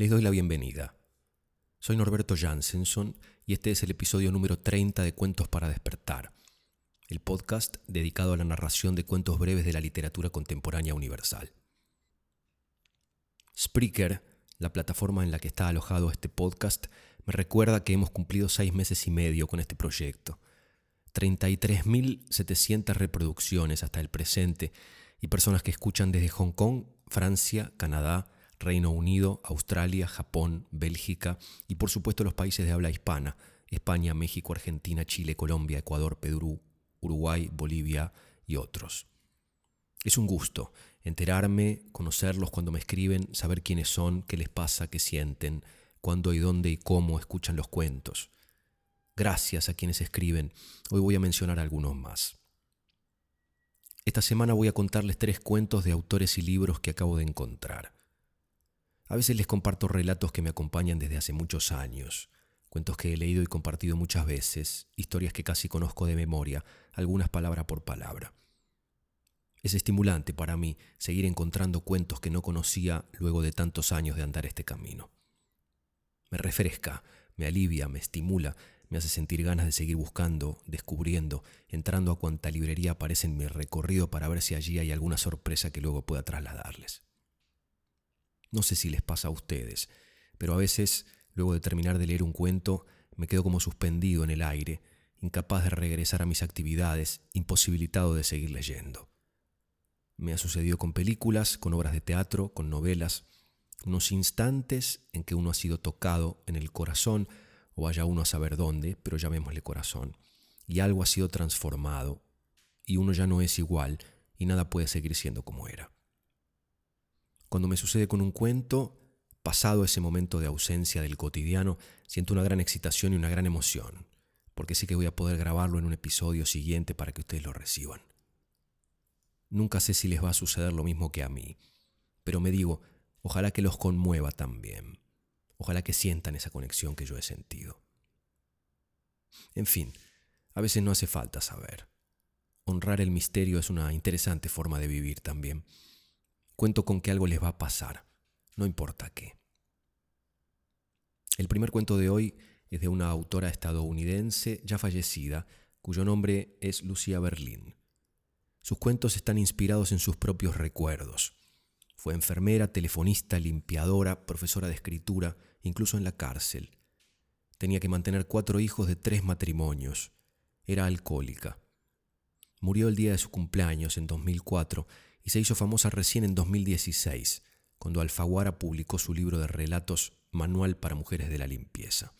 Les doy la bienvenida. Soy Norberto Jansenson y este es el episodio número 30 de Cuentos para despertar, el podcast dedicado a la narración de cuentos breves de la literatura contemporánea universal. Spreaker, la plataforma en la que está alojado este podcast, me recuerda que hemos cumplido seis meses y medio con este proyecto. 33.700 reproducciones hasta el presente y personas que escuchan desde Hong Kong, Francia, Canadá, Reino Unido, Australia, Japón, Bélgica y por supuesto los países de habla hispana, España, México, Argentina, Chile, Colombia, Ecuador, Perú, Uruguay, Bolivia y otros. Es un gusto enterarme, conocerlos cuando me escriben, saber quiénes son, qué les pasa, qué sienten, cuándo y dónde y cómo escuchan los cuentos. Gracias a quienes escriben. Hoy voy a mencionar algunos más. Esta semana voy a contarles tres cuentos de autores y libros que acabo de encontrar. A veces les comparto relatos que me acompañan desde hace muchos años, cuentos que he leído y compartido muchas veces, historias que casi conozco de memoria, algunas palabra por palabra. Es estimulante para mí seguir encontrando cuentos que no conocía luego de tantos años de andar este camino. Me refresca, me alivia, me estimula, me hace sentir ganas de seguir buscando, descubriendo, entrando a cuanta librería aparece en mi recorrido para ver si allí hay alguna sorpresa que luego pueda trasladarles. No sé si les pasa a ustedes, pero a veces, luego de terminar de leer un cuento, me quedo como suspendido en el aire, incapaz de regresar a mis actividades, imposibilitado de seguir leyendo. Me ha sucedido con películas, con obras de teatro, con novelas, unos instantes en que uno ha sido tocado en el corazón, o vaya uno a saber dónde, pero llamémosle corazón, y algo ha sido transformado, y uno ya no es igual, y nada puede seguir siendo como era. Cuando me sucede con un cuento, pasado ese momento de ausencia del cotidiano, siento una gran excitación y una gran emoción, porque sé que voy a poder grabarlo en un episodio siguiente para que ustedes lo reciban. Nunca sé si les va a suceder lo mismo que a mí, pero me digo, ojalá que los conmueva también, ojalá que sientan esa conexión que yo he sentido. En fin, a veces no hace falta saber. Honrar el misterio es una interesante forma de vivir también. Cuento con que algo les va a pasar, no importa qué. El primer cuento de hoy es de una autora estadounidense ya fallecida, cuyo nombre es Lucía Berlín. Sus cuentos están inspirados en sus propios recuerdos. Fue enfermera, telefonista, limpiadora, profesora de escritura, incluso en la cárcel. Tenía que mantener cuatro hijos de tres matrimonios. Era alcohólica. Murió el día de su cumpleaños en 2004 y se hizo famosa recién en 2016, cuando Alfaguara publicó su libro de relatos Manual para Mujeres de la Limpieza.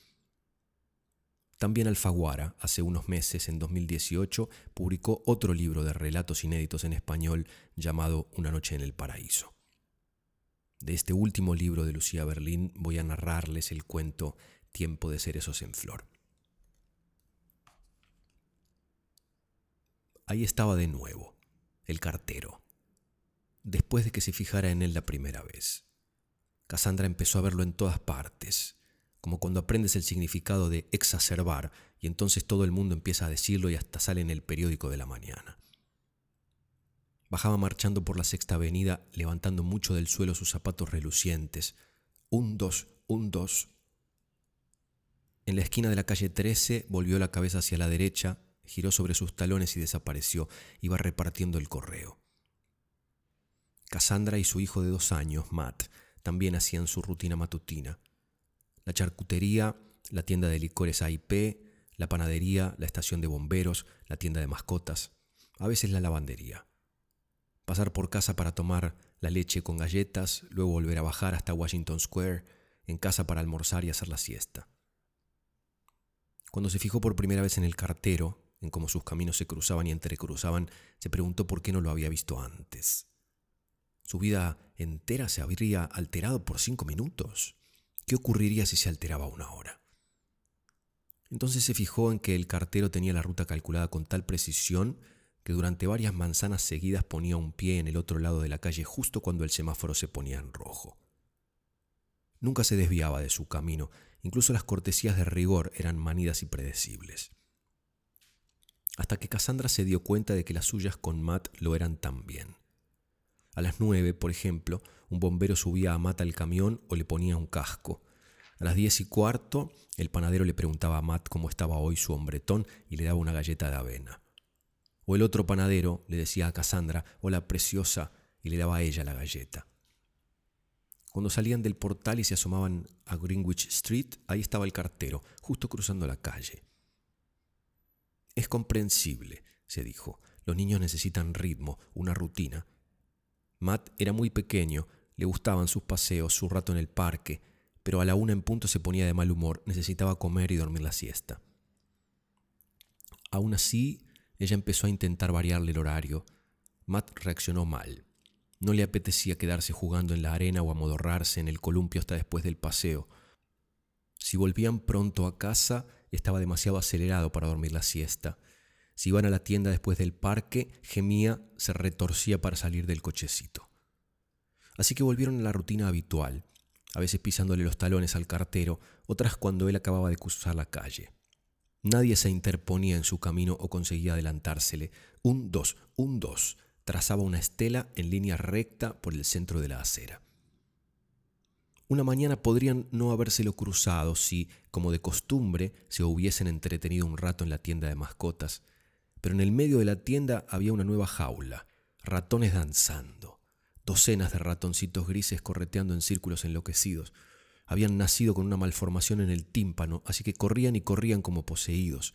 También Alfaguara, hace unos meses, en 2018, publicó otro libro de relatos inéditos en español llamado Una noche en el paraíso. De este último libro de Lucía Berlín voy a narrarles el cuento Tiempo de cerezos en flor. Ahí estaba de nuevo, el cartero, después de que se fijara en él la primera vez. Cassandra empezó a verlo en todas partes, como cuando aprendes el significado de exacerbar y entonces todo el mundo empieza a decirlo y hasta sale en el periódico de la mañana. Bajaba marchando por la sexta avenida, levantando mucho del suelo sus zapatos relucientes. Un dos, un dos. En la esquina de la calle 13 volvió la cabeza hacia la derecha, giró sobre sus talones y desapareció. Iba repartiendo el correo. Cassandra y su hijo de dos años, Matt, también hacían su rutina matutina. La charcutería, la tienda de licores AIP, la panadería, la estación de bomberos, la tienda de mascotas, a veces la lavandería. Pasar por casa para tomar la leche con galletas, luego volver a bajar hasta Washington Square, en casa para almorzar y hacer la siesta. Cuando se fijó por primera vez en el cartero, en cómo sus caminos se cruzaban y entrecruzaban, se preguntó por qué no lo había visto antes. Su vida entera se habría alterado por cinco minutos. ¿Qué ocurriría si se alteraba una hora? Entonces se fijó en que el cartero tenía la ruta calculada con tal precisión que durante varias manzanas seguidas ponía un pie en el otro lado de la calle justo cuando el semáforo se ponía en rojo. Nunca se desviaba de su camino, incluso las cortesías de rigor eran manidas y predecibles. Hasta que Cassandra se dio cuenta de que las suyas con Matt lo eran también. A las nueve, por ejemplo, un bombero subía a Matt al camión o le ponía un casco. A las diez y cuarto, el panadero le preguntaba a Matt cómo estaba hoy su hombretón y le daba una galleta de avena. O el otro panadero le decía a Cassandra, hola preciosa, y le daba a ella la galleta. Cuando salían del portal y se asomaban a Greenwich Street, ahí estaba el cartero, justo cruzando la calle. Es comprensible, se dijo. Los niños necesitan ritmo, una rutina. Matt era muy pequeño, le gustaban sus paseos, su rato en el parque, pero a la una en punto se ponía de mal humor, necesitaba comer y dormir la siesta. Aún así, ella empezó a intentar variarle el horario. Matt reaccionó mal. No le apetecía quedarse jugando en la arena o amodorrarse en el columpio hasta después del paseo. Si volvían pronto a casa, estaba demasiado acelerado para dormir la siesta. Si iban a la tienda después del parque, gemía, se retorcía para salir del cochecito. Así que volvieron a la rutina habitual, a veces pisándole los talones al cartero, otras cuando él acababa de cruzar la calle. Nadie se interponía en su camino o conseguía adelantársele. Un dos, un dos, trazaba una estela en línea recta por el centro de la acera. Una mañana podrían no habérselo cruzado si, como de costumbre, se hubiesen entretenido un rato en la tienda de mascotas, pero en el medio de la tienda había una nueva jaula, ratones danzando, docenas de ratoncitos grises correteando en círculos enloquecidos. Habían nacido con una malformación en el tímpano, así que corrían y corrían como poseídos.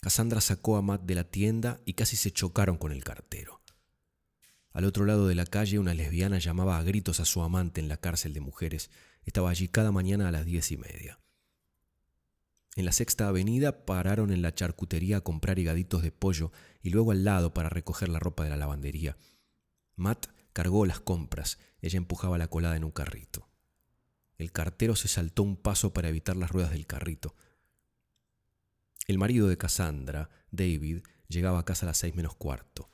Cassandra sacó a Matt de la tienda y casi se chocaron con el cartero. Al otro lado de la calle una lesbiana llamaba a gritos a su amante en la cárcel de mujeres. Estaba allí cada mañana a las diez y media. En la sexta avenida pararon en la charcutería a comprar higaditos de pollo y luego al lado para recoger la ropa de la lavandería. Matt cargó las compras, ella empujaba la colada en un carrito. El cartero se saltó un paso para evitar las ruedas del carrito. El marido de Cassandra, David, llegaba a casa a las seis menos cuarto.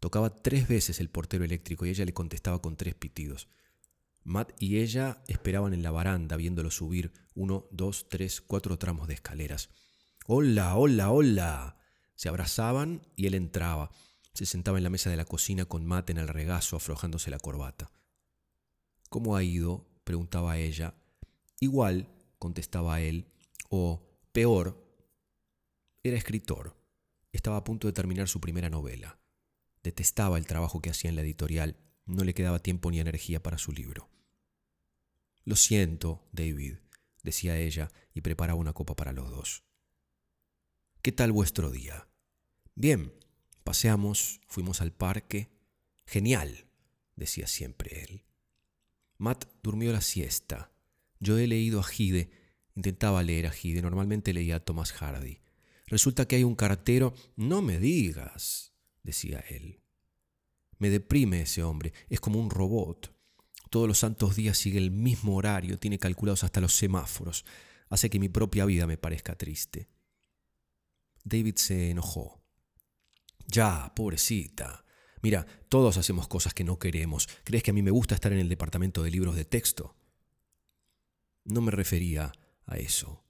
Tocaba tres veces el portero eléctrico y ella le contestaba con tres pitidos. Matt y ella esperaban en la baranda viéndolo subir uno, dos, tres, cuatro tramos de escaleras. Hola, hola, hola. Se abrazaban y él entraba. Se sentaba en la mesa de la cocina con Matt en el regazo aflojándose la corbata. ¿Cómo ha ido? preguntaba ella. Igual, contestaba él. O peor, era escritor. Estaba a punto de terminar su primera novela. Detestaba el trabajo que hacía en la editorial. No le quedaba tiempo ni energía para su libro. Lo siento, David, decía ella y preparaba una copa para los dos. ¿Qué tal vuestro día? Bien, paseamos, fuimos al parque. Genial, decía siempre él. Matt durmió la siesta. Yo he leído a Gide, intentaba leer a Gide, normalmente leía a Thomas Hardy. Resulta que hay un cartero. No me digas, decía él. Me deprime ese hombre, es como un robot. Todos los santos días sigue el mismo horario, tiene calculados hasta los semáforos. Hace que mi propia vida me parezca triste. David se enojó. Ya, pobrecita. Mira, todos hacemos cosas que no queremos. ¿Crees que a mí me gusta estar en el departamento de libros de texto? No me refería a eso.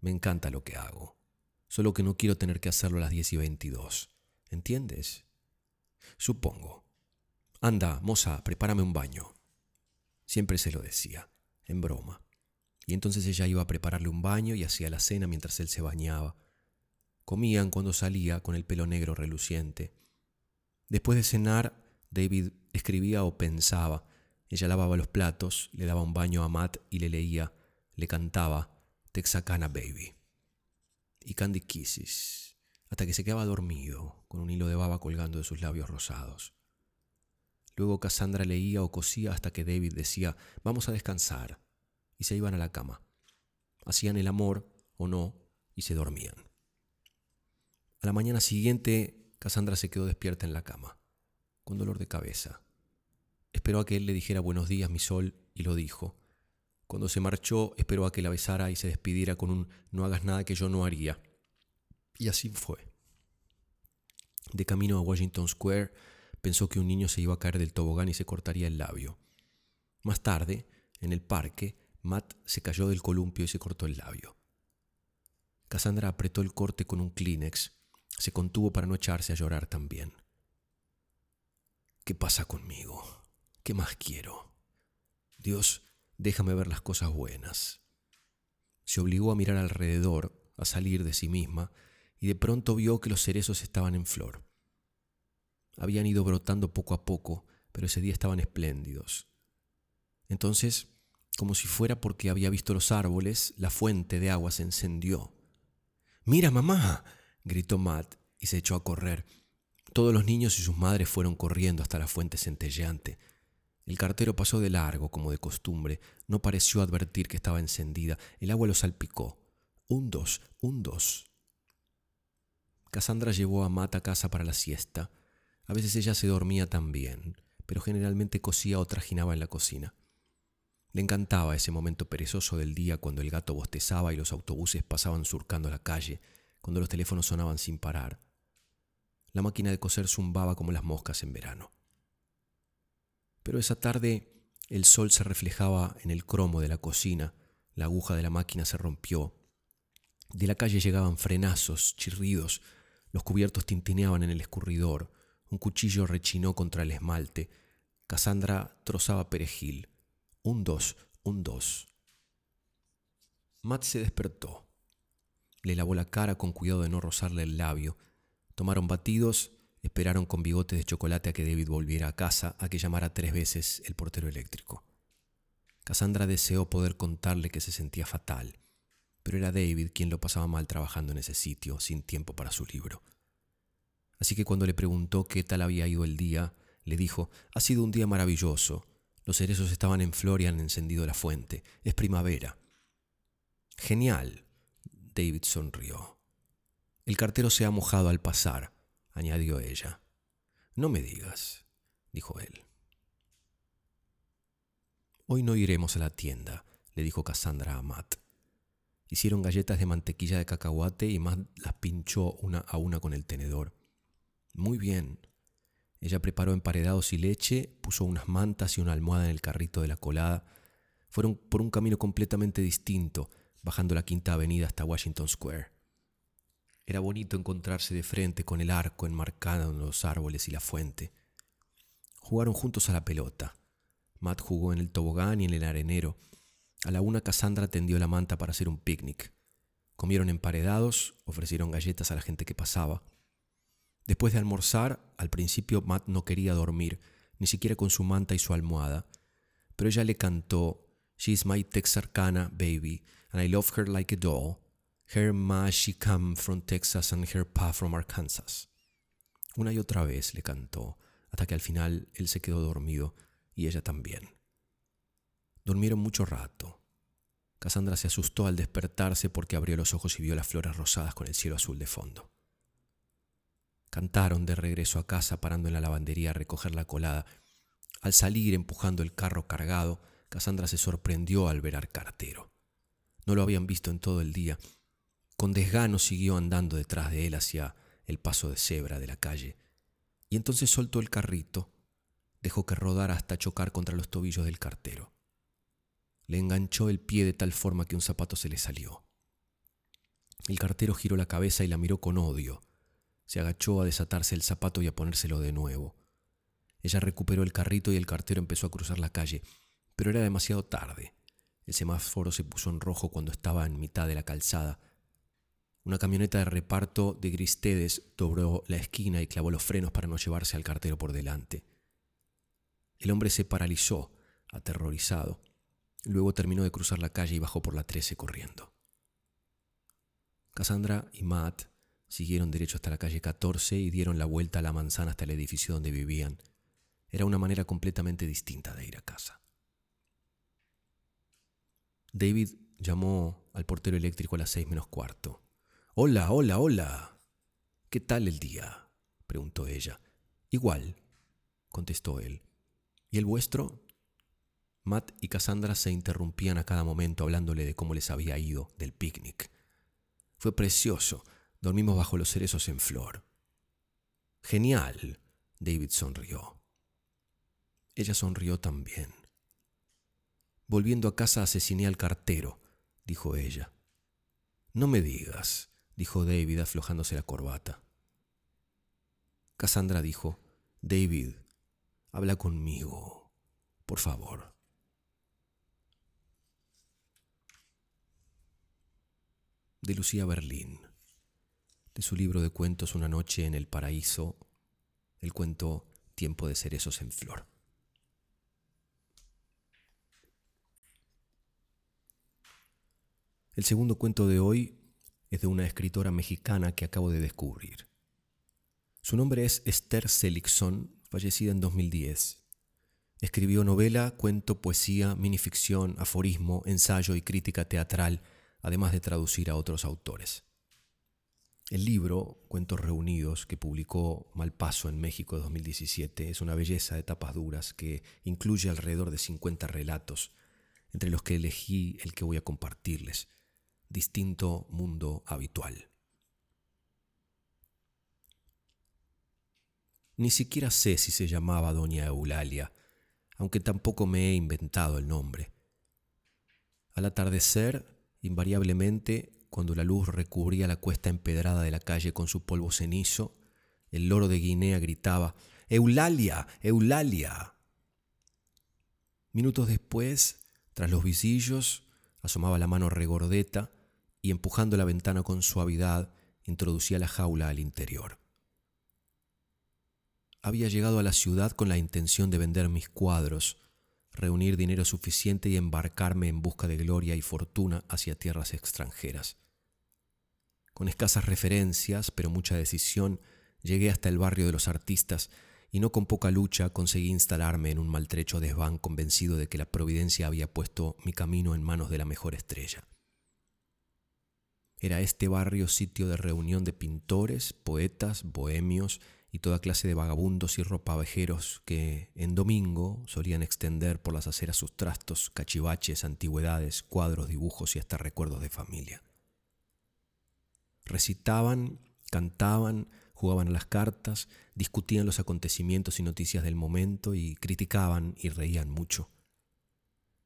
Me encanta lo que hago solo que no quiero tener que hacerlo a las 10 y 22. ¿Entiendes? Supongo. Anda, moza, prepárame un baño. Siempre se lo decía, en broma. Y entonces ella iba a prepararle un baño y hacía la cena mientras él se bañaba. Comían cuando salía con el pelo negro reluciente. Después de cenar, David escribía o pensaba. Ella lavaba los platos, le daba un baño a Matt y le leía, le cantaba Texacana Baby y Candy Kisses, hasta que se quedaba dormido, con un hilo de baba colgando de sus labios rosados. Luego Cassandra leía o cosía hasta que David decía, vamos a descansar, y se iban a la cama. Hacían el amor o no, y se dormían. A la mañana siguiente, Cassandra se quedó despierta en la cama, con dolor de cabeza. Esperó a que él le dijera buenos días, mi sol, y lo dijo. Cuando se marchó, esperó a que la besara y se despidiera con un no hagas nada que yo no haría. Y así fue. De camino a Washington Square, pensó que un niño se iba a caer del tobogán y se cortaría el labio. Más tarde, en el parque, Matt se cayó del columpio y se cortó el labio. Cassandra apretó el corte con un Kleenex. Se contuvo para no echarse a llorar también. ¿Qué pasa conmigo? ¿Qué más quiero? Dios, déjame ver las cosas buenas. Se obligó a mirar alrededor, a salir de sí misma, y de pronto vio que los cerezos estaban en flor. Habían ido brotando poco a poco, pero ese día estaban espléndidos. Entonces, como si fuera porque había visto los árboles, la fuente de agua se encendió. Mira, mamá, gritó Matt y se echó a correr. Todos los niños y sus madres fueron corriendo hasta la fuente centelleante. El cartero pasó de largo, como de costumbre. No pareció advertir que estaba encendida. El agua lo salpicó. Un dos, un dos. Cassandra llevó a Matt a casa para la siesta. A veces ella se dormía también, pero generalmente cosía o trajinaba en la cocina. Le encantaba ese momento perezoso del día cuando el gato bostezaba y los autobuses pasaban surcando la calle, cuando los teléfonos sonaban sin parar la máquina de coser zumbaba como las moscas en verano. Pero esa tarde el sol se reflejaba en el cromo de la cocina, la aguja de la máquina se rompió. De la calle llegaban frenazos, chirridos, los cubiertos tintineaban en el escurridor, un cuchillo rechinó contra el esmalte. Cassandra trozaba perejil. Un dos, un dos. Matt se despertó. Le lavó la cara con cuidado de no rozarle el labio Tomaron batidos, esperaron con bigotes de chocolate a que David volviera a casa, a que llamara tres veces el portero eléctrico. Cassandra deseó poder contarle que se sentía fatal, pero era David quien lo pasaba mal trabajando en ese sitio, sin tiempo para su libro. Así que cuando le preguntó qué tal había ido el día, le dijo, ha sido un día maravilloso. Los cerezos estaban en flor y han encendido la fuente. Es primavera. Genial. David sonrió. El cartero se ha mojado al pasar, añadió ella. No me digas, dijo él. Hoy no iremos a la tienda, le dijo Cassandra a Matt. Hicieron galletas de mantequilla de cacahuate y Matt las pinchó una a una con el tenedor. Muy bien. Ella preparó emparedados y leche, puso unas mantas y una almohada en el carrito de la colada. Fueron por un camino completamente distinto, bajando la quinta avenida hasta Washington Square. Era bonito encontrarse de frente con el arco enmarcado en los árboles y la fuente. Jugaron juntos a la pelota. Matt jugó en el tobogán y en el arenero. A la una Cassandra tendió la manta para hacer un picnic. Comieron emparedados, ofrecieron galletas a la gente que pasaba. Después de almorzar, al principio Matt no quería dormir, ni siquiera con su manta y su almohada, pero ella le cantó She's my Texarkana baby, and I love her like a doll, Her ma she come from Texas and her pa from Arkansas. Una y otra vez le cantó, hasta que al final él se quedó dormido y ella también. Durmieron mucho rato. Cassandra se asustó al despertarse porque abrió los ojos y vio las flores rosadas con el cielo azul de fondo. Cantaron de regreso a casa parando en la lavandería a recoger la colada. Al salir empujando el carro cargado, Cassandra se sorprendió al ver al cartero. No lo habían visto en todo el día con desgano siguió andando detrás de él hacia el paso de cebra de la calle, y entonces soltó el carrito, dejó que rodara hasta chocar contra los tobillos del cartero. Le enganchó el pie de tal forma que un zapato se le salió. El cartero giró la cabeza y la miró con odio. Se agachó a desatarse el zapato y a ponérselo de nuevo. Ella recuperó el carrito y el cartero empezó a cruzar la calle, pero era demasiado tarde. El semáforo se puso en rojo cuando estaba en mitad de la calzada una camioneta de reparto de Gristedes dobró la esquina y clavó los frenos para no llevarse al cartero por delante. El hombre se paralizó, aterrorizado. Luego terminó de cruzar la calle y bajó por la 13 corriendo. Cassandra y Matt siguieron derecho hasta la calle 14 y dieron la vuelta a la manzana hasta el edificio donde vivían. Era una manera completamente distinta de ir a casa. David llamó al portero eléctrico a las seis menos cuarto. Hola, hola, hola. ¿Qué tal el día? preguntó ella. Igual, contestó él. ¿Y el vuestro? Matt y Cassandra se interrumpían a cada momento hablándole de cómo les había ido del picnic. Fue precioso. Dormimos bajo los cerezos en flor. Genial. David sonrió. Ella sonrió también. Volviendo a casa asesiné al cartero, dijo ella. No me digas dijo David aflojándose la corbata. Cassandra dijo, David, habla conmigo, por favor. De Lucía Berlín, de su libro de cuentos Una noche en el paraíso, el cuento Tiempo de cerezos en flor. El segundo cuento de hoy es de una escritora mexicana que acabo de descubrir. Su nombre es Esther Seligson, fallecida en 2010. Escribió novela, cuento, poesía, minificción, aforismo, ensayo y crítica teatral, además de traducir a otros autores. El libro, Cuentos Reunidos, que publicó Malpaso en México en 2017, es una belleza de tapas duras que incluye alrededor de 50 relatos, entre los que elegí el que voy a compartirles, Distinto Mundo Habitual. Ni siquiera sé si se llamaba Doña Eulalia, aunque tampoco me he inventado el nombre. Al atardecer, invariablemente, cuando la luz recubría la cuesta empedrada de la calle con su polvo cenizo, el loro de Guinea gritaba Eulalia, Eulalia. Minutos después, tras los visillos, asomaba la mano regordeta y empujando la ventana con suavidad, introducía la jaula al interior. Había llegado a la ciudad con la intención de vender mis cuadros, reunir dinero suficiente y embarcarme en busca de gloria y fortuna hacia tierras extranjeras. Con escasas referencias, pero mucha decisión, llegué hasta el barrio de los artistas y no con poca lucha conseguí instalarme en un maltrecho desván convencido de que la providencia había puesto mi camino en manos de la mejor estrella. Era este barrio sitio de reunión de pintores, poetas, bohemios y toda clase de vagabundos y ropavejeros que en domingo solían extender por las aceras sus trastos, cachivaches, antigüedades, cuadros, dibujos y hasta recuerdos de familia. Recitaban, cantaban, jugaban a las cartas, discutían los acontecimientos y noticias del momento y criticaban y reían mucho.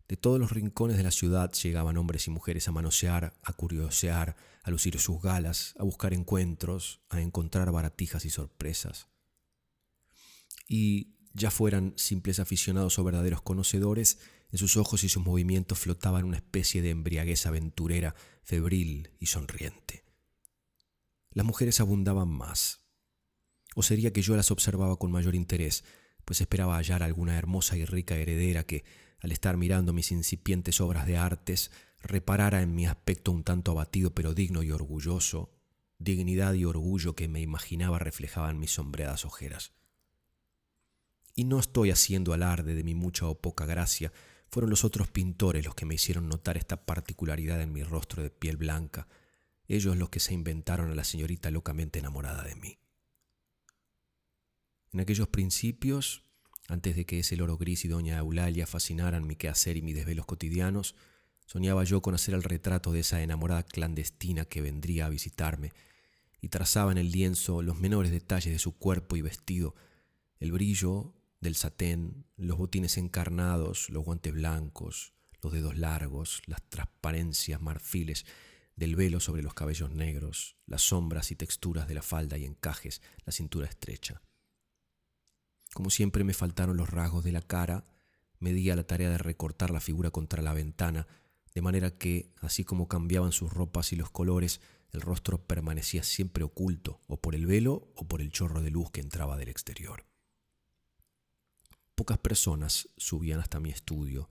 De todos los rincones de la ciudad llegaban hombres y mujeres a manosear, a curiosear, a lucir sus galas, a buscar encuentros, a encontrar baratijas y sorpresas. Y, ya fueran simples aficionados o verdaderos conocedores, en sus ojos y sus movimientos flotaban una especie de embriaguez aventurera, febril y sonriente. Las mujeres abundaban más. O sería que yo las observaba con mayor interés, pues esperaba hallar alguna hermosa y rica heredera que, al estar mirando mis incipientes obras de artes, reparara en mi aspecto un tanto abatido pero digno y orgulloso, dignidad y orgullo que me imaginaba reflejaban mis sombreadas ojeras. Y no estoy haciendo alarde de mi mucha o poca gracia, fueron los otros pintores los que me hicieron notar esta particularidad en mi rostro de piel blanca, ellos los que se inventaron a la señorita locamente enamorada de mí. En aquellos principios antes de que ese loro gris y doña Eulalia fascinaran mi quehacer y mis desvelos cotidianos, soñaba yo con hacer el retrato de esa enamorada clandestina que vendría a visitarme, y trazaba en el lienzo los menores detalles de su cuerpo y vestido, el brillo del satén, los botines encarnados, los guantes blancos, los dedos largos, las transparencias marfiles del velo sobre los cabellos negros, las sombras y texturas de la falda y encajes, la cintura estrecha. Como siempre me faltaron los rasgos de la cara, me di a la tarea de recortar la figura contra la ventana, de manera que, así como cambiaban sus ropas y los colores, el rostro permanecía siempre oculto, o por el velo o por el chorro de luz que entraba del exterior. Pocas personas subían hasta mi estudio.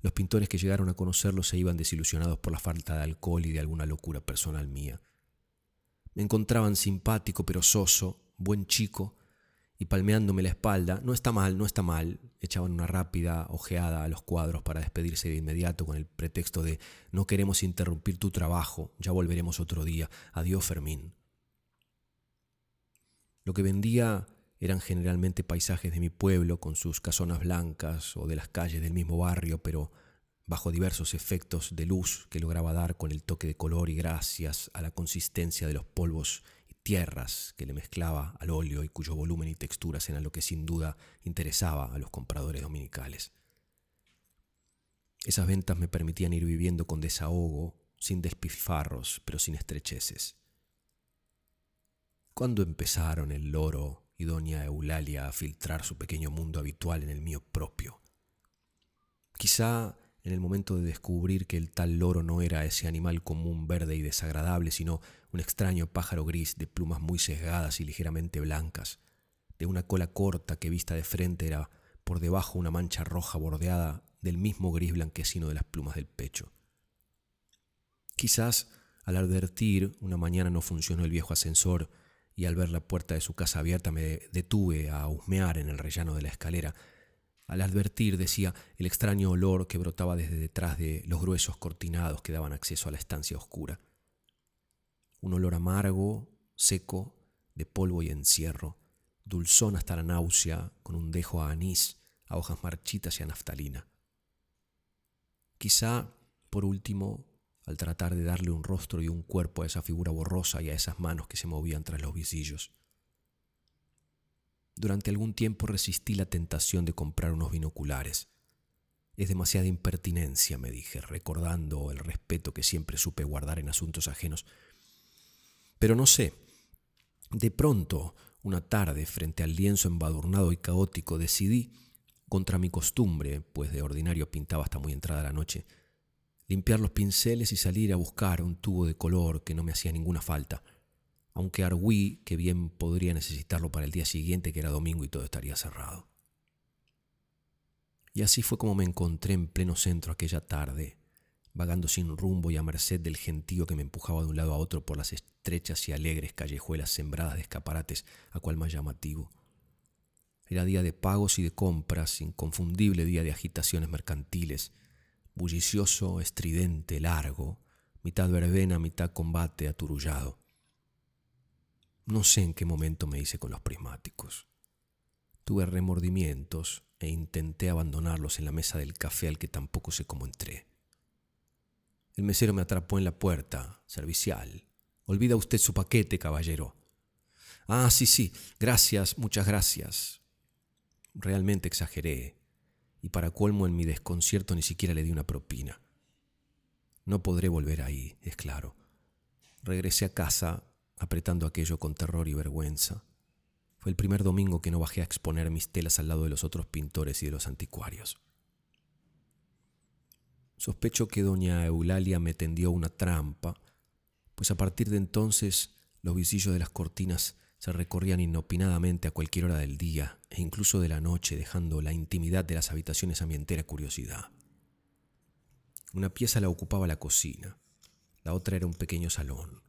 Los pintores que llegaron a conocerlo se iban desilusionados por la falta de alcohol y de alguna locura personal mía. Me encontraban simpático pero soso, buen chico, y palmeándome la espalda, no está mal, no está mal, echaban una rápida ojeada a los cuadros para despedirse de inmediato con el pretexto de no queremos interrumpir tu trabajo, ya volveremos otro día, adiós Fermín. Lo que vendía eran generalmente paisajes de mi pueblo con sus casonas blancas o de las calles del mismo barrio, pero bajo diversos efectos de luz que lograba dar con el toque de color y gracias a la consistencia de los polvos tierras que le mezclaba al óleo y cuyo volumen y texturas eran lo que sin duda interesaba a los compradores dominicales. Esas ventas me permitían ir viviendo con desahogo, sin despilfarros, pero sin estrecheces. ¿Cuándo empezaron el loro y doña Eulalia a filtrar su pequeño mundo habitual en el mío propio. Quizá en el momento de descubrir que el tal loro no era ese animal común verde y desagradable, sino un extraño pájaro gris de plumas muy sesgadas y ligeramente blancas, de una cola corta que vista de frente era por debajo una mancha roja bordeada del mismo gris blanquecino de las plumas del pecho. Quizás al advertir una mañana no funcionó el viejo ascensor y al ver la puerta de su casa abierta me detuve a husmear en el rellano de la escalera. Al advertir, decía, el extraño olor que brotaba desde detrás de los gruesos cortinados que daban acceso a la estancia oscura. Un olor amargo, seco, de polvo y encierro, dulzón hasta la náusea, con un dejo a anís, a hojas marchitas y a naftalina. Quizá, por último, al tratar de darle un rostro y un cuerpo a esa figura borrosa y a esas manos que se movían tras los visillos. Durante algún tiempo resistí la tentación de comprar unos binoculares. Es demasiada impertinencia, me dije, recordando el respeto que siempre supe guardar en asuntos ajenos. Pero no sé, de pronto, una tarde, frente al lienzo embadurnado y caótico, decidí, contra mi costumbre, pues de ordinario pintaba hasta muy entrada la noche, limpiar los pinceles y salir a buscar un tubo de color que no me hacía ninguna falta, aunque arguí que bien podría necesitarlo para el día siguiente, que era domingo y todo estaría cerrado. Y así fue como me encontré en pleno centro aquella tarde, vagando sin rumbo y a merced del gentío que me empujaba de un lado a otro por las estrechas y alegres callejuelas sembradas de escaparates, a cual más llamativo. Era día de pagos y de compras, inconfundible día de agitaciones mercantiles, bullicioso, estridente, largo, mitad verbena, mitad combate aturullado. No sé en qué momento me hice con los prismáticos. Tuve remordimientos e intenté abandonarlos en la mesa del café al que tampoco sé cómo entré. El mesero me atrapó en la puerta, servicial. Olvida usted su paquete, caballero. Ah, sí, sí, gracias, muchas gracias. Realmente exageré y para colmo en mi desconcierto ni siquiera le di una propina. No podré volver ahí, es claro. Regresé a casa apretando aquello con terror y vergüenza. Fue el primer domingo que no bajé a exponer mis telas al lado de los otros pintores y de los anticuarios. Sospecho que doña Eulalia me tendió una trampa, pues a partir de entonces los visillos de las cortinas se recorrían inopinadamente a cualquier hora del día e incluso de la noche, dejando la intimidad de las habitaciones a mi entera curiosidad. Una pieza la ocupaba la cocina, la otra era un pequeño salón.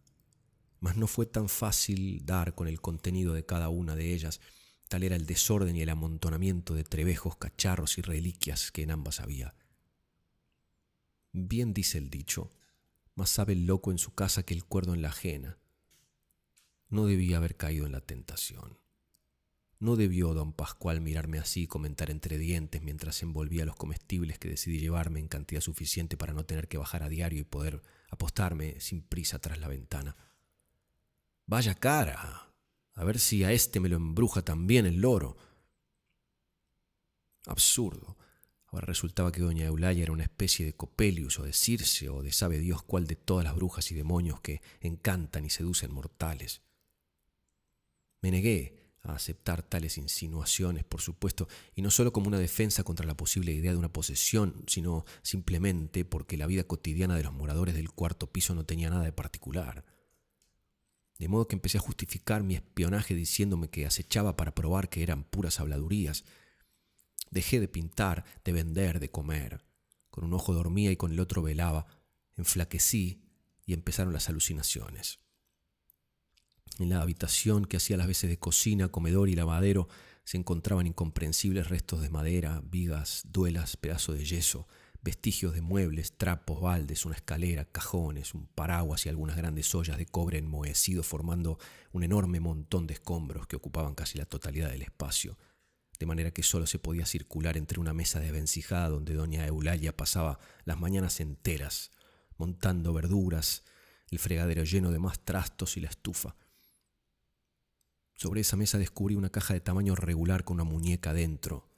Mas no fue tan fácil dar con el contenido de cada una de ellas, tal era el desorden y el amontonamiento de trebejos, cacharros y reliquias que en ambas había. Bien dice el dicho, más sabe el loco en su casa que el cuerdo en la ajena, no debía haber caído en la tentación. No debió don Pascual mirarme así y comentar entre dientes mientras envolvía los comestibles que decidí llevarme en cantidad suficiente para no tener que bajar a diario y poder apostarme sin prisa tras la ventana. Vaya cara. A ver si a este me lo embruja también el loro. Absurdo. Ahora resultaba que doña Eulaya era una especie de Copelius o de Circe o de sabe Dios cuál de todas las brujas y demonios que encantan y seducen mortales. Me negué a aceptar tales insinuaciones, por supuesto, y no solo como una defensa contra la posible idea de una posesión, sino simplemente porque la vida cotidiana de los moradores del cuarto piso no tenía nada de particular. De modo que empecé a justificar mi espionaje diciéndome que acechaba para probar que eran puras habladurías. Dejé de pintar, de vender, de comer. Con un ojo dormía y con el otro velaba. Enflaquecí y empezaron las alucinaciones. En la habitación que hacía las veces de cocina, comedor y lavadero se encontraban incomprensibles restos de madera, vigas, duelas, pedazos de yeso, vestigios de muebles, trapos, baldes, una escalera, cajones, un paraguas y algunas grandes ollas de cobre enmohecido formando un enorme montón de escombros que ocupaban casi la totalidad del espacio, de manera que solo se podía circular entre una mesa de vencijada donde doña Eulalia pasaba las mañanas enteras, montando verduras, el fregadero lleno de más trastos y la estufa. Sobre esa mesa descubrí una caja de tamaño regular con una muñeca dentro.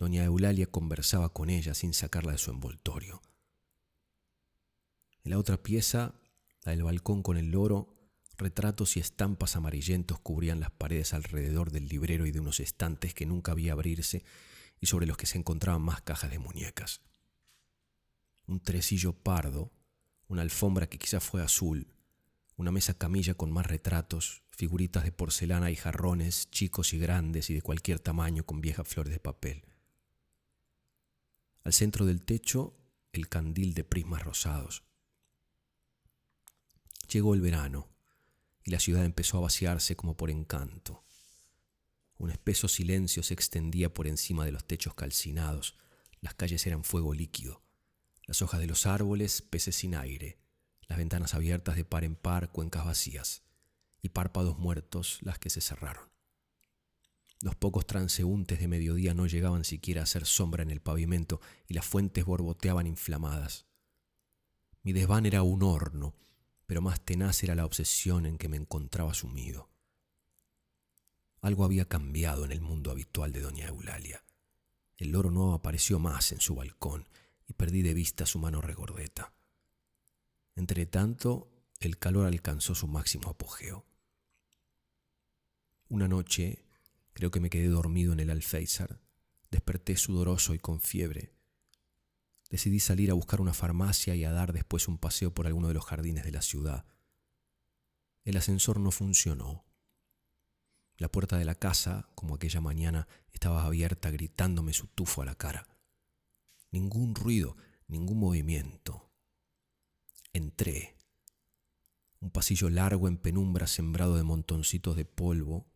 Doña Eulalia conversaba con ella sin sacarla de su envoltorio. En la otra pieza, la del balcón con el loro, Retratos y estampas amarillentos cubrían las paredes alrededor del librero y de unos estantes que nunca vi abrirse y sobre los que se encontraban más cajas de muñecas. Un tresillo pardo, una alfombra que quizá fue azul, una mesa camilla con más retratos, figuritas de porcelana y jarrones, chicos y grandes y de cualquier tamaño con viejas flores de papel. Al centro del techo, el candil de prismas rosados. Llegó el verano y la ciudad empezó a vaciarse como por encanto. Un espeso silencio se extendía por encima de los techos calcinados. Las calles eran fuego líquido. Las hojas de los árboles, peces sin aire. Las ventanas abiertas de par en par, cuencas vacías. Y párpados muertos, las que se cerraron. Los pocos transeúntes de mediodía no llegaban siquiera a hacer sombra en el pavimento y las fuentes borboteaban inflamadas. Mi desván era un horno, pero más tenaz era la obsesión en que me encontraba sumido. Algo había cambiado en el mundo habitual de doña Eulalia. El loro no apareció más en su balcón y perdí de vista su mano regordeta. Entretanto, el calor alcanzó su máximo apogeo. Una noche, creo que me quedé dormido en el alféizar, desperté sudoroso y con fiebre decidí salir a buscar una farmacia y a dar después un paseo por alguno de los jardines de la ciudad. El ascensor no funcionó. La puerta de la casa, como aquella mañana, estaba abierta gritándome su tufo a la cara. Ningún ruido, ningún movimiento. Entré. Un pasillo largo en penumbra sembrado de montoncitos de polvo,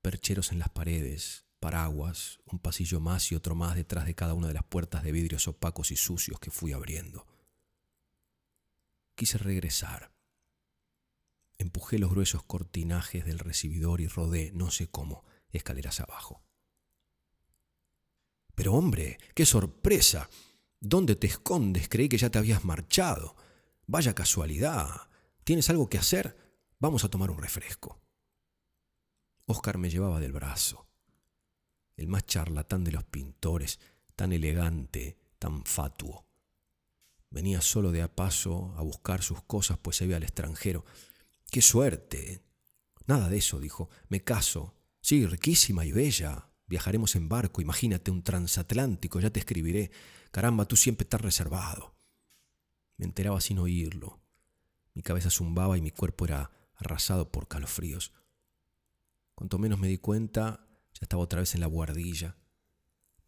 percheros en las paredes, paraguas, un pasillo más y otro más detrás de cada una de las puertas de vidrios opacos y sucios que fui abriendo. Quise regresar. Empujé los gruesos cortinajes del recibidor y rodé, no sé cómo, escaleras abajo. Pero hombre, qué sorpresa. ¿Dónde te escondes? Creí que ya te habías marchado. Vaya casualidad. ¿Tienes algo que hacer? Vamos a tomar un refresco. Oscar me llevaba del brazo el más charlatán de los pintores, tan elegante, tan fatuo. Venía solo de a paso a buscar sus cosas, pues se iba al extranjero. ¡Qué suerte! Nada de eso, dijo. Me caso. Sí, riquísima y bella. Viajaremos en barco, imagínate un transatlántico, ya te escribiré. Caramba, tú siempre estás reservado. Me enteraba sin oírlo. Mi cabeza zumbaba y mi cuerpo era arrasado por calofríos. Cuanto menos me di cuenta, ya estaba otra vez en la guardilla.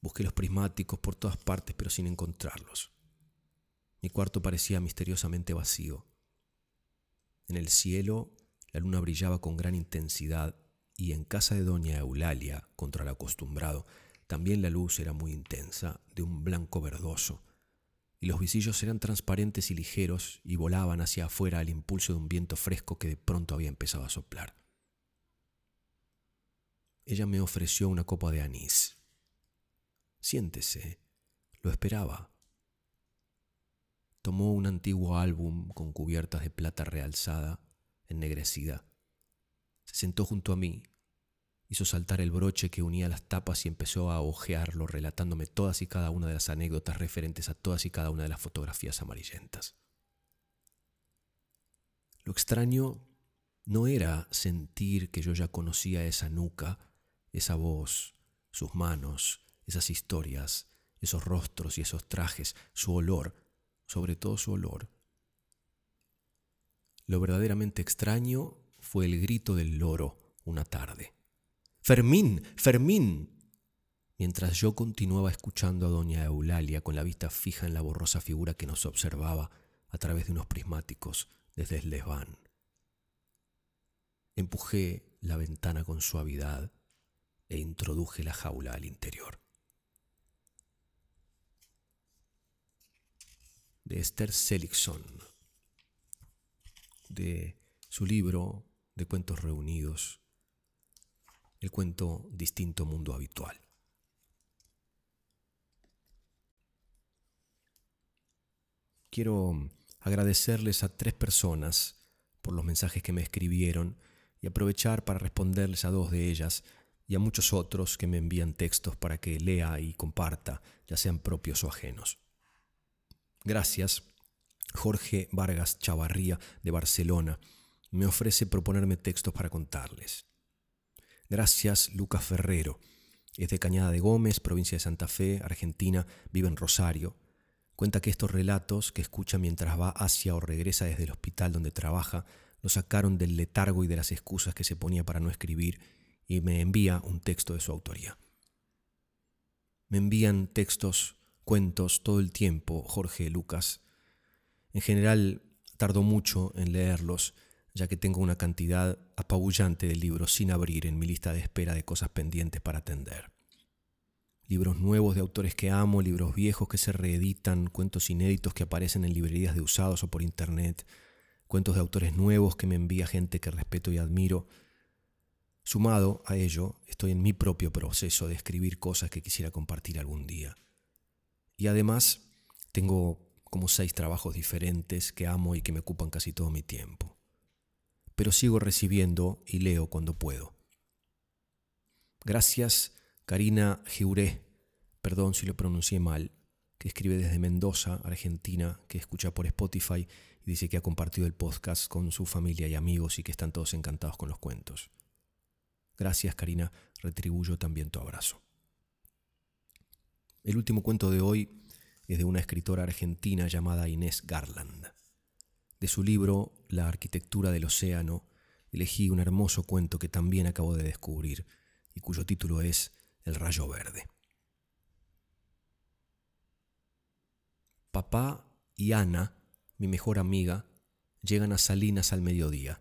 Busqué los prismáticos por todas partes, pero sin encontrarlos. Mi cuarto parecía misteriosamente vacío. En el cielo la luna brillaba con gran intensidad y en casa de doña Eulalia, contra lo acostumbrado, también la luz era muy intensa, de un blanco verdoso, y los visillos eran transparentes y ligeros y volaban hacia afuera al impulso de un viento fresco que de pronto había empezado a soplar ella me ofreció una copa de anís. Siéntese, lo esperaba. Tomó un antiguo álbum con cubiertas de plata realzada, ennegrecida. Se sentó junto a mí, hizo saltar el broche que unía las tapas y empezó a hojearlo, relatándome todas y cada una de las anécdotas referentes a todas y cada una de las fotografías amarillentas. Lo extraño no era sentir que yo ya conocía esa nuca, esa voz, sus manos, esas historias, esos rostros y esos trajes, su olor, sobre todo su olor. Lo verdaderamente extraño fue el grito del loro una tarde. Fermín, Fermín. Mientras yo continuaba escuchando a doña Eulalia con la vista fija en la borrosa figura que nos observaba a través de unos prismáticos desde el desván. Empujé la ventana con suavidad e introduje la jaula al interior. De Esther Seligson, de su libro de cuentos reunidos, el cuento Distinto Mundo Habitual. Quiero agradecerles a tres personas por los mensajes que me escribieron y aprovechar para responderles a dos de ellas y a muchos otros que me envían textos para que lea y comparta, ya sean propios o ajenos. Gracias, Jorge Vargas Chavarría de Barcelona, me ofrece proponerme textos para contarles. Gracias, Lucas Ferrero. Es de Cañada de Gómez, provincia de Santa Fe, Argentina, vive en Rosario. Cuenta que estos relatos que escucha mientras va hacia o regresa desde el hospital donde trabaja lo sacaron del letargo y de las excusas que se ponía para no escribir y me envía un texto de su autoría. Me envían textos, cuentos todo el tiempo, Jorge Lucas. En general, tardo mucho en leerlos, ya que tengo una cantidad apabullante de libros sin abrir en mi lista de espera de cosas pendientes para atender. Libros nuevos de autores que amo, libros viejos que se reeditan, cuentos inéditos que aparecen en librerías de usados o por internet, cuentos de autores nuevos que me envía gente que respeto y admiro. Sumado a ello, estoy en mi propio proceso de escribir cosas que quisiera compartir algún día. Y además, tengo como seis trabajos diferentes que amo y que me ocupan casi todo mi tiempo. Pero sigo recibiendo y leo cuando puedo. Gracias, Karina Giuré, perdón si lo pronuncié mal, que escribe desde Mendoza, Argentina, que escucha por Spotify y dice que ha compartido el podcast con su familia y amigos y que están todos encantados con los cuentos. Gracias, Karina, retribuyo también tu abrazo. El último cuento de hoy es de una escritora argentina llamada Inés Garland. De su libro La arquitectura del océano, elegí un hermoso cuento que también acabo de descubrir y cuyo título es El rayo verde. Papá y Ana mi mejor amiga, llegan a Salinas al mediodía.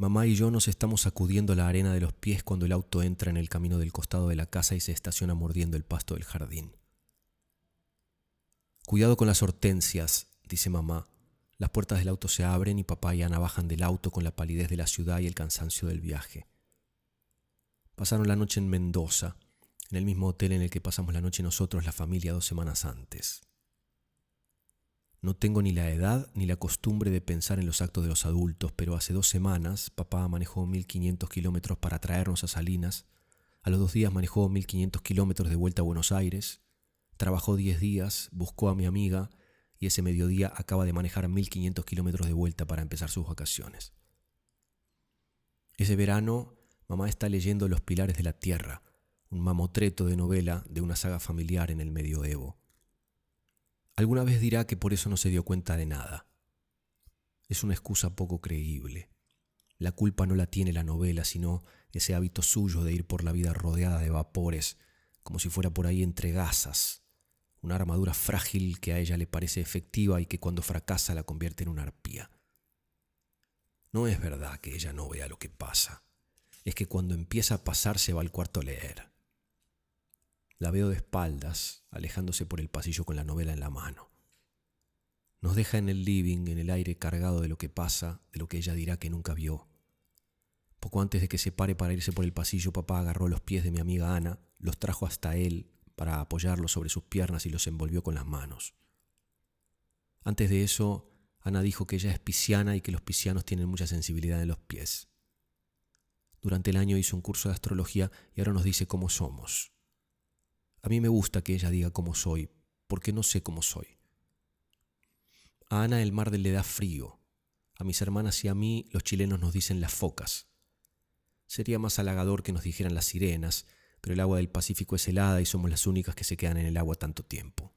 Mamá y yo nos estamos sacudiendo la arena de los pies cuando el auto entra en el camino del costado de la casa y se estaciona mordiendo el pasto del jardín. Cuidado con las hortensias, dice mamá. Las puertas del auto se abren y papá y Ana bajan del auto con la palidez de la ciudad y el cansancio del viaje. Pasaron la noche en Mendoza, en el mismo hotel en el que pasamos la noche nosotros, la familia, dos semanas antes. No tengo ni la edad ni la costumbre de pensar en los actos de los adultos, pero hace dos semanas papá manejó 1500 kilómetros para traernos a Salinas. A los dos días manejó 1500 kilómetros de vuelta a Buenos Aires. Trabajó 10 días, buscó a mi amiga y ese mediodía acaba de manejar 1500 kilómetros de vuelta para empezar sus vacaciones. Ese verano, mamá está leyendo Los Pilares de la Tierra, un mamotreto de novela de una saga familiar en el medioevo. Alguna vez dirá que por eso no se dio cuenta de nada. Es una excusa poco creíble. La culpa no la tiene la novela, sino ese hábito suyo de ir por la vida rodeada de vapores, como si fuera por ahí entre gasas, una armadura frágil que a ella le parece efectiva y que cuando fracasa la convierte en una arpía. No es verdad que ella no vea lo que pasa, es que cuando empieza a pasar se va al cuarto a leer. La veo de espaldas, alejándose por el pasillo con la novela en la mano. Nos deja en el living, en el aire cargado de lo que pasa, de lo que ella dirá que nunca vio. Poco antes de que se pare para irse por el pasillo, papá agarró los pies de mi amiga Ana, los trajo hasta él para apoyarlos sobre sus piernas y los envolvió con las manos. Antes de eso, Ana dijo que ella es pisciana y que los piscianos tienen mucha sensibilidad en los pies. Durante el año hizo un curso de astrología y ahora nos dice cómo somos. A mí me gusta que ella diga cómo soy, porque no sé cómo soy. A Ana el mar le da frío. A mis hermanas y a mí los chilenos nos dicen las focas. Sería más halagador que nos dijeran las sirenas, pero el agua del Pacífico es helada y somos las únicas que se quedan en el agua tanto tiempo.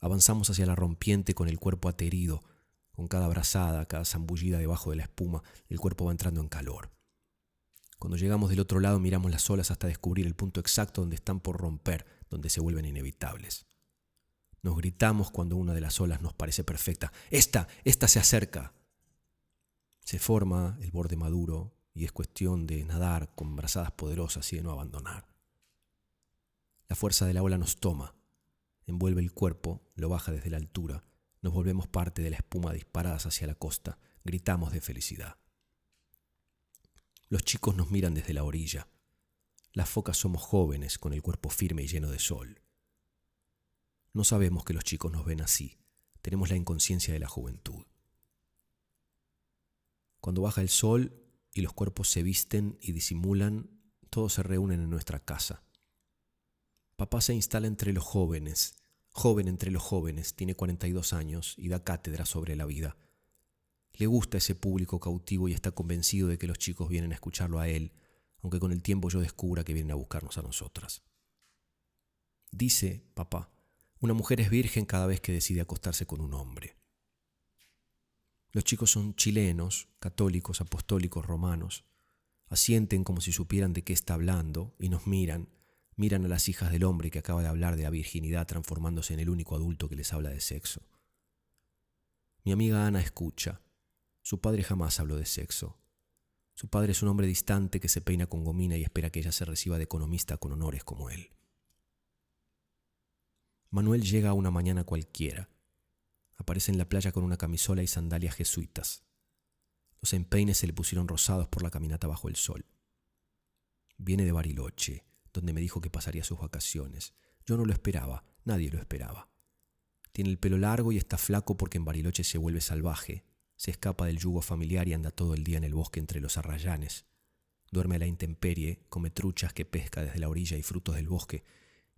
Avanzamos hacia la rompiente con el cuerpo aterido, con cada brazada, cada zambullida debajo de la espuma, el cuerpo va entrando en calor. Cuando llegamos del otro lado miramos las olas hasta descubrir el punto exacto donde están por romper, donde se vuelven inevitables. Nos gritamos cuando una de las olas nos parece perfecta. ¡Esta! ¡Esta se acerca! Se forma el borde maduro y es cuestión de nadar con brazadas poderosas y de no abandonar. La fuerza de la ola nos toma, envuelve el cuerpo, lo baja desde la altura, nos volvemos parte de la espuma disparadas hacia la costa, gritamos de felicidad. Los chicos nos miran desde la orilla. Las focas somos jóvenes, con el cuerpo firme y lleno de sol. No sabemos que los chicos nos ven así. Tenemos la inconsciencia de la juventud. Cuando baja el sol y los cuerpos se visten y disimulan, todos se reúnen en nuestra casa. Papá se instala entre los jóvenes, joven entre los jóvenes, tiene 42 años y da cátedra sobre la vida. Le gusta ese público cautivo y está convencido de que los chicos vienen a escucharlo a él, aunque con el tiempo yo descubra que vienen a buscarnos a nosotras. Dice, papá, una mujer es virgen cada vez que decide acostarse con un hombre. Los chicos son chilenos, católicos, apostólicos, romanos. Asienten como si supieran de qué está hablando y nos miran, miran a las hijas del hombre que acaba de hablar de la virginidad transformándose en el único adulto que les habla de sexo. Mi amiga Ana escucha. Su padre jamás habló de sexo. Su padre es un hombre distante que se peina con gomina y espera que ella se reciba de economista con honores como él. Manuel llega una mañana cualquiera. Aparece en la playa con una camisola y sandalias jesuitas. Los empeines se le pusieron rosados por la caminata bajo el sol. Viene de Bariloche, donde me dijo que pasaría sus vacaciones. Yo no lo esperaba, nadie lo esperaba. Tiene el pelo largo y está flaco porque en Bariloche se vuelve salvaje, se escapa del yugo familiar y anda todo el día en el bosque entre los arrayanes. Duerme a la intemperie, come truchas que pesca desde la orilla y frutos del bosque,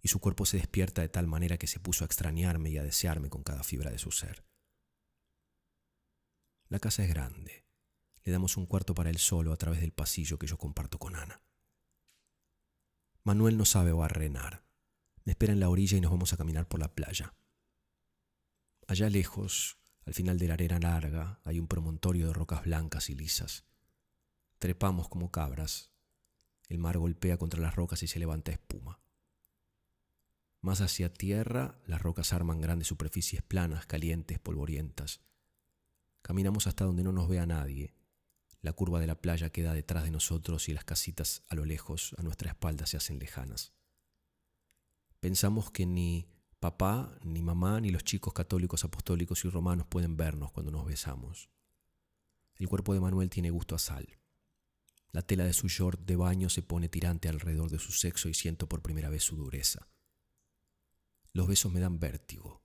y su cuerpo se despierta de tal manera que se puso a extrañarme y a desearme con cada fibra de su ser. La casa es grande. Le damos un cuarto para él solo a través del pasillo que yo comparto con Ana. Manuel no sabe barrenar. Me espera en la orilla y nos vamos a caminar por la playa. Allá lejos, al final de la arena larga, hay un promontorio de rocas blancas y lisas. Trepamos como cabras. El mar golpea contra las rocas y se levanta espuma. Más hacia tierra, las rocas arman grandes superficies planas, calientes, polvorientas. Caminamos hasta donde no nos vea nadie. La curva de la playa queda detrás de nosotros y las casitas a lo lejos, a nuestra espalda, se hacen lejanas. Pensamos que ni papá, ni mamá, ni los chicos católicos, apostólicos y romanos pueden vernos cuando nos besamos. El cuerpo de Manuel tiene gusto a sal. La tela de su short de baño se pone tirante alrededor de su sexo y siento por primera vez su dureza. Los besos me dan vértigo.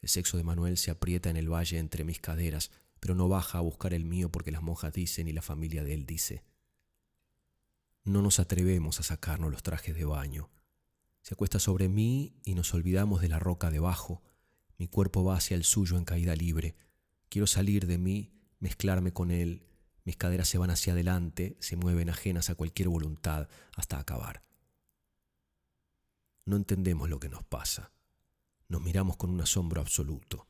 El sexo de Manuel se aprieta en el valle entre mis caderas, pero no baja a buscar el mío porque las monjas dicen y la familia de él dice. No nos atrevemos a sacarnos los trajes de baño. Se acuesta sobre mí y nos olvidamos de la roca debajo. Mi cuerpo va hacia el suyo en caída libre. Quiero salir de mí, mezclarme con él. Mis caderas se van hacia adelante, se mueven ajenas a cualquier voluntad hasta acabar. No entendemos lo que nos pasa. Nos miramos con un asombro absoluto.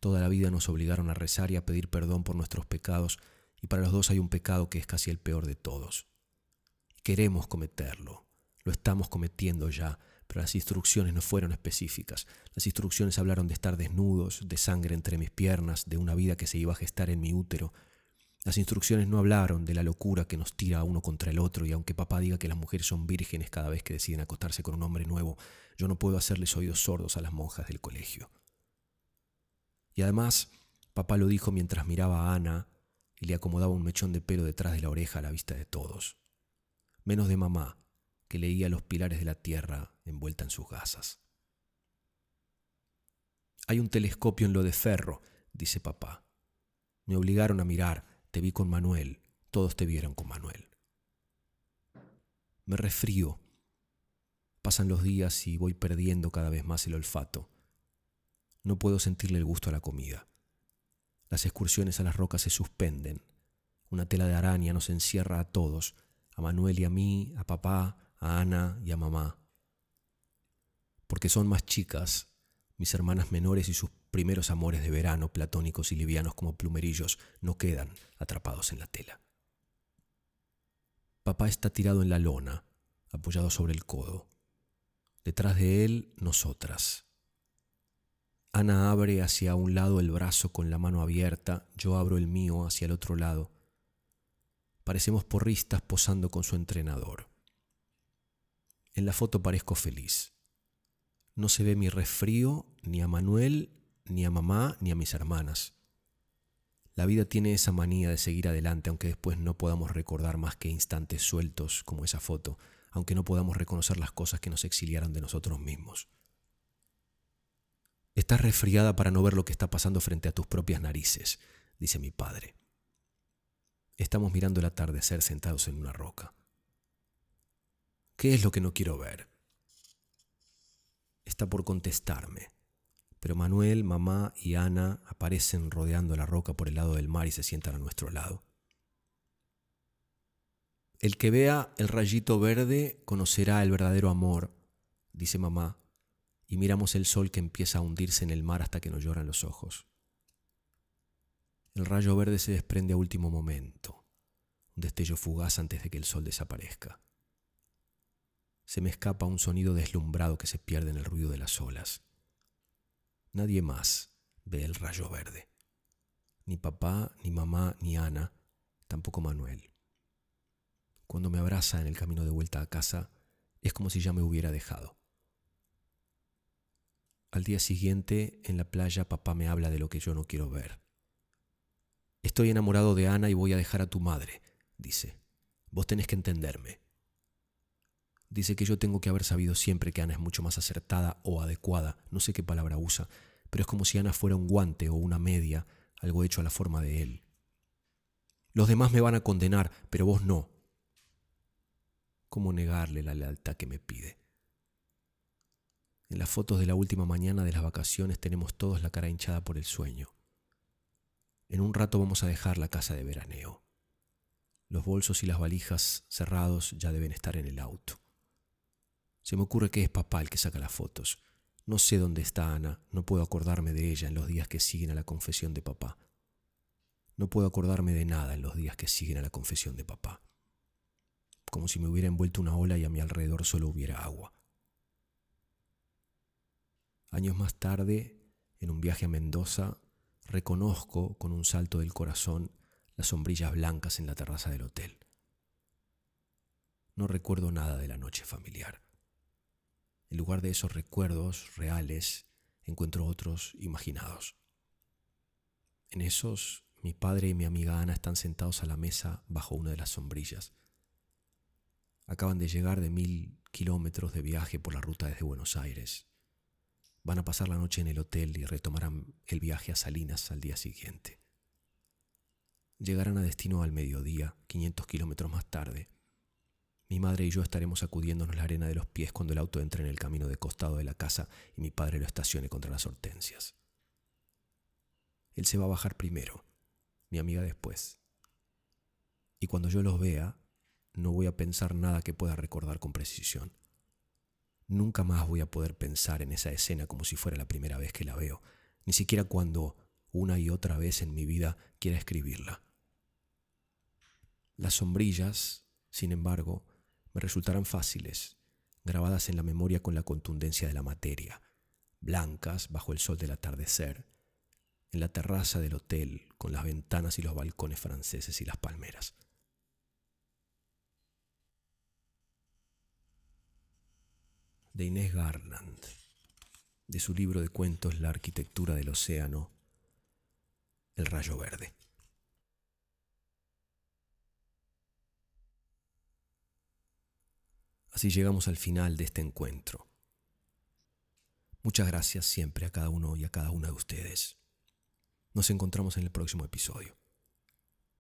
Toda la vida nos obligaron a rezar y a pedir perdón por nuestros pecados, y para los dos hay un pecado que es casi el peor de todos. Queremos cometerlo, lo estamos cometiendo ya, pero las instrucciones no fueron específicas. Las instrucciones hablaron de estar desnudos, de sangre entre mis piernas, de una vida que se iba a gestar en mi útero, las instrucciones no hablaron de la locura que nos tira uno contra el otro y aunque papá diga que las mujeres son vírgenes cada vez que deciden acostarse con un hombre nuevo, yo no puedo hacerles oídos sordos a las monjas del colegio. Y además, papá lo dijo mientras miraba a Ana y le acomodaba un mechón de pelo detrás de la oreja a la vista de todos. Menos de mamá, que leía los pilares de la tierra envuelta en sus gasas. Hay un telescopio en lo de ferro, dice papá. Me obligaron a mirar te vi con Manuel, todos te vieron con Manuel. Me resfrío. Pasan los días y voy perdiendo cada vez más el olfato. No puedo sentirle el gusto a la comida. Las excursiones a las rocas se suspenden. Una tela de araña nos encierra a todos, a Manuel y a mí, a papá, a Ana y a mamá. Porque son más chicas, mis hermanas menores y sus primeros amores de verano, platónicos y livianos como plumerillos, no quedan atrapados en la tela. Papá está tirado en la lona, apoyado sobre el codo. Detrás de él, nosotras. Ana abre hacia un lado el brazo con la mano abierta, yo abro el mío hacia el otro lado. Parecemos porristas posando con su entrenador. En la foto parezco feliz. No se ve mi resfrío, ni a Manuel, ni a mamá, ni a mis hermanas. La vida tiene esa manía de seguir adelante, aunque después no podamos recordar más que instantes sueltos como esa foto, aunque no podamos reconocer las cosas que nos exiliaron de nosotros mismos. Estás resfriada para no ver lo que está pasando frente a tus propias narices, dice mi padre. Estamos mirando el atardecer sentados en una roca. ¿Qué es lo que no quiero ver? está por contestarme, pero Manuel, mamá y Ana aparecen rodeando la roca por el lado del mar y se sientan a nuestro lado. El que vea el rayito verde conocerá el verdadero amor, dice mamá, y miramos el sol que empieza a hundirse en el mar hasta que nos lloran los ojos. El rayo verde se desprende a último momento, un destello fugaz antes de que el sol desaparezca. Se me escapa un sonido deslumbrado que se pierde en el ruido de las olas. Nadie más ve el rayo verde. Ni papá, ni mamá, ni Ana, tampoco Manuel. Cuando me abraza en el camino de vuelta a casa, es como si ya me hubiera dejado. Al día siguiente, en la playa, papá me habla de lo que yo no quiero ver. Estoy enamorado de Ana y voy a dejar a tu madre, dice. Vos tenés que entenderme. Dice que yo tengo que haber sabido siempre que Ana es mucho más acertada o adecuada, no sé qué palabra usa, pero es como si Ana fuera un guante o una media, algo hecho a la forma de él. Los demás me van a condenar, pero vos no. ¿Cómo negarle la lealtad que me pide? En las fotos de la última mañana de las vacaciones tenemos todos la cara hinchada por el sueño. En un rato vamos a dejar la casa de veraneo. Los bolsos y las valijas cerrados ya deben estar en el auto. Se me ocurre que es papá el que saca las fotos. No sé dónde está Ana, no puedo acordarme de ella en los días que siguen a la confesión de papá. No puedo acordarme de nada en los días que siguen a la confesión de papá. Como si me hubiera envuelto una ola y a mi alrededor solo hubiera agua. Años más tarde, en un viaje a Mendoza, reconozco con un salto del corazón las sombrillas blancas en la terraza del hotel. No recuerdo nada de la noche familiar. En lugar de esos recuerdos reales, encuentro otros imaginados. En esos, mi padre y mi amiga Ana están sentados a la mesa bajo una de las sombrillas. Acaban de llegar de mil kilómetros de viaje por la ruta desde Buenos Aires. Van a pasar la noche en el hotel y retomarán el viaje a Salinas al día siguiente. Llegarán a destino al mediodía, 500 kilómetros más tarde, mi madre y yo estaremos sacudiéndonos la arena de los pies cuando el auto entre en el camino de costado de la casa y mi padre lo estacione contra las hortensias. Él se va a bajar primero, mi amiga después. Y cuando yo los vea, no voy a pensar nada que pueda recordar con precisión. Nunca más voy a poder pensar en esa escena como si fuera la primera vez que la veo, ni siquiera cuando una y otra vez en mi vida quiera escribirla. Las sombrillas, sin embargo, me resultarán fáciles, grabadas en la memoria con la contundencia de la materia, blancas bajo el sol del atardecer, en la terraza del hotel con las ventanas y los balcones franceses y las palmeras. De Inés Garland, de su libro de cuentos La arquitectura del océano, El rayo verde. Así llegamos al final de este encuentro. Muchas gracias siempre a cada uno y a cada una de ustedes. Nos encontramos en el próximo episodio.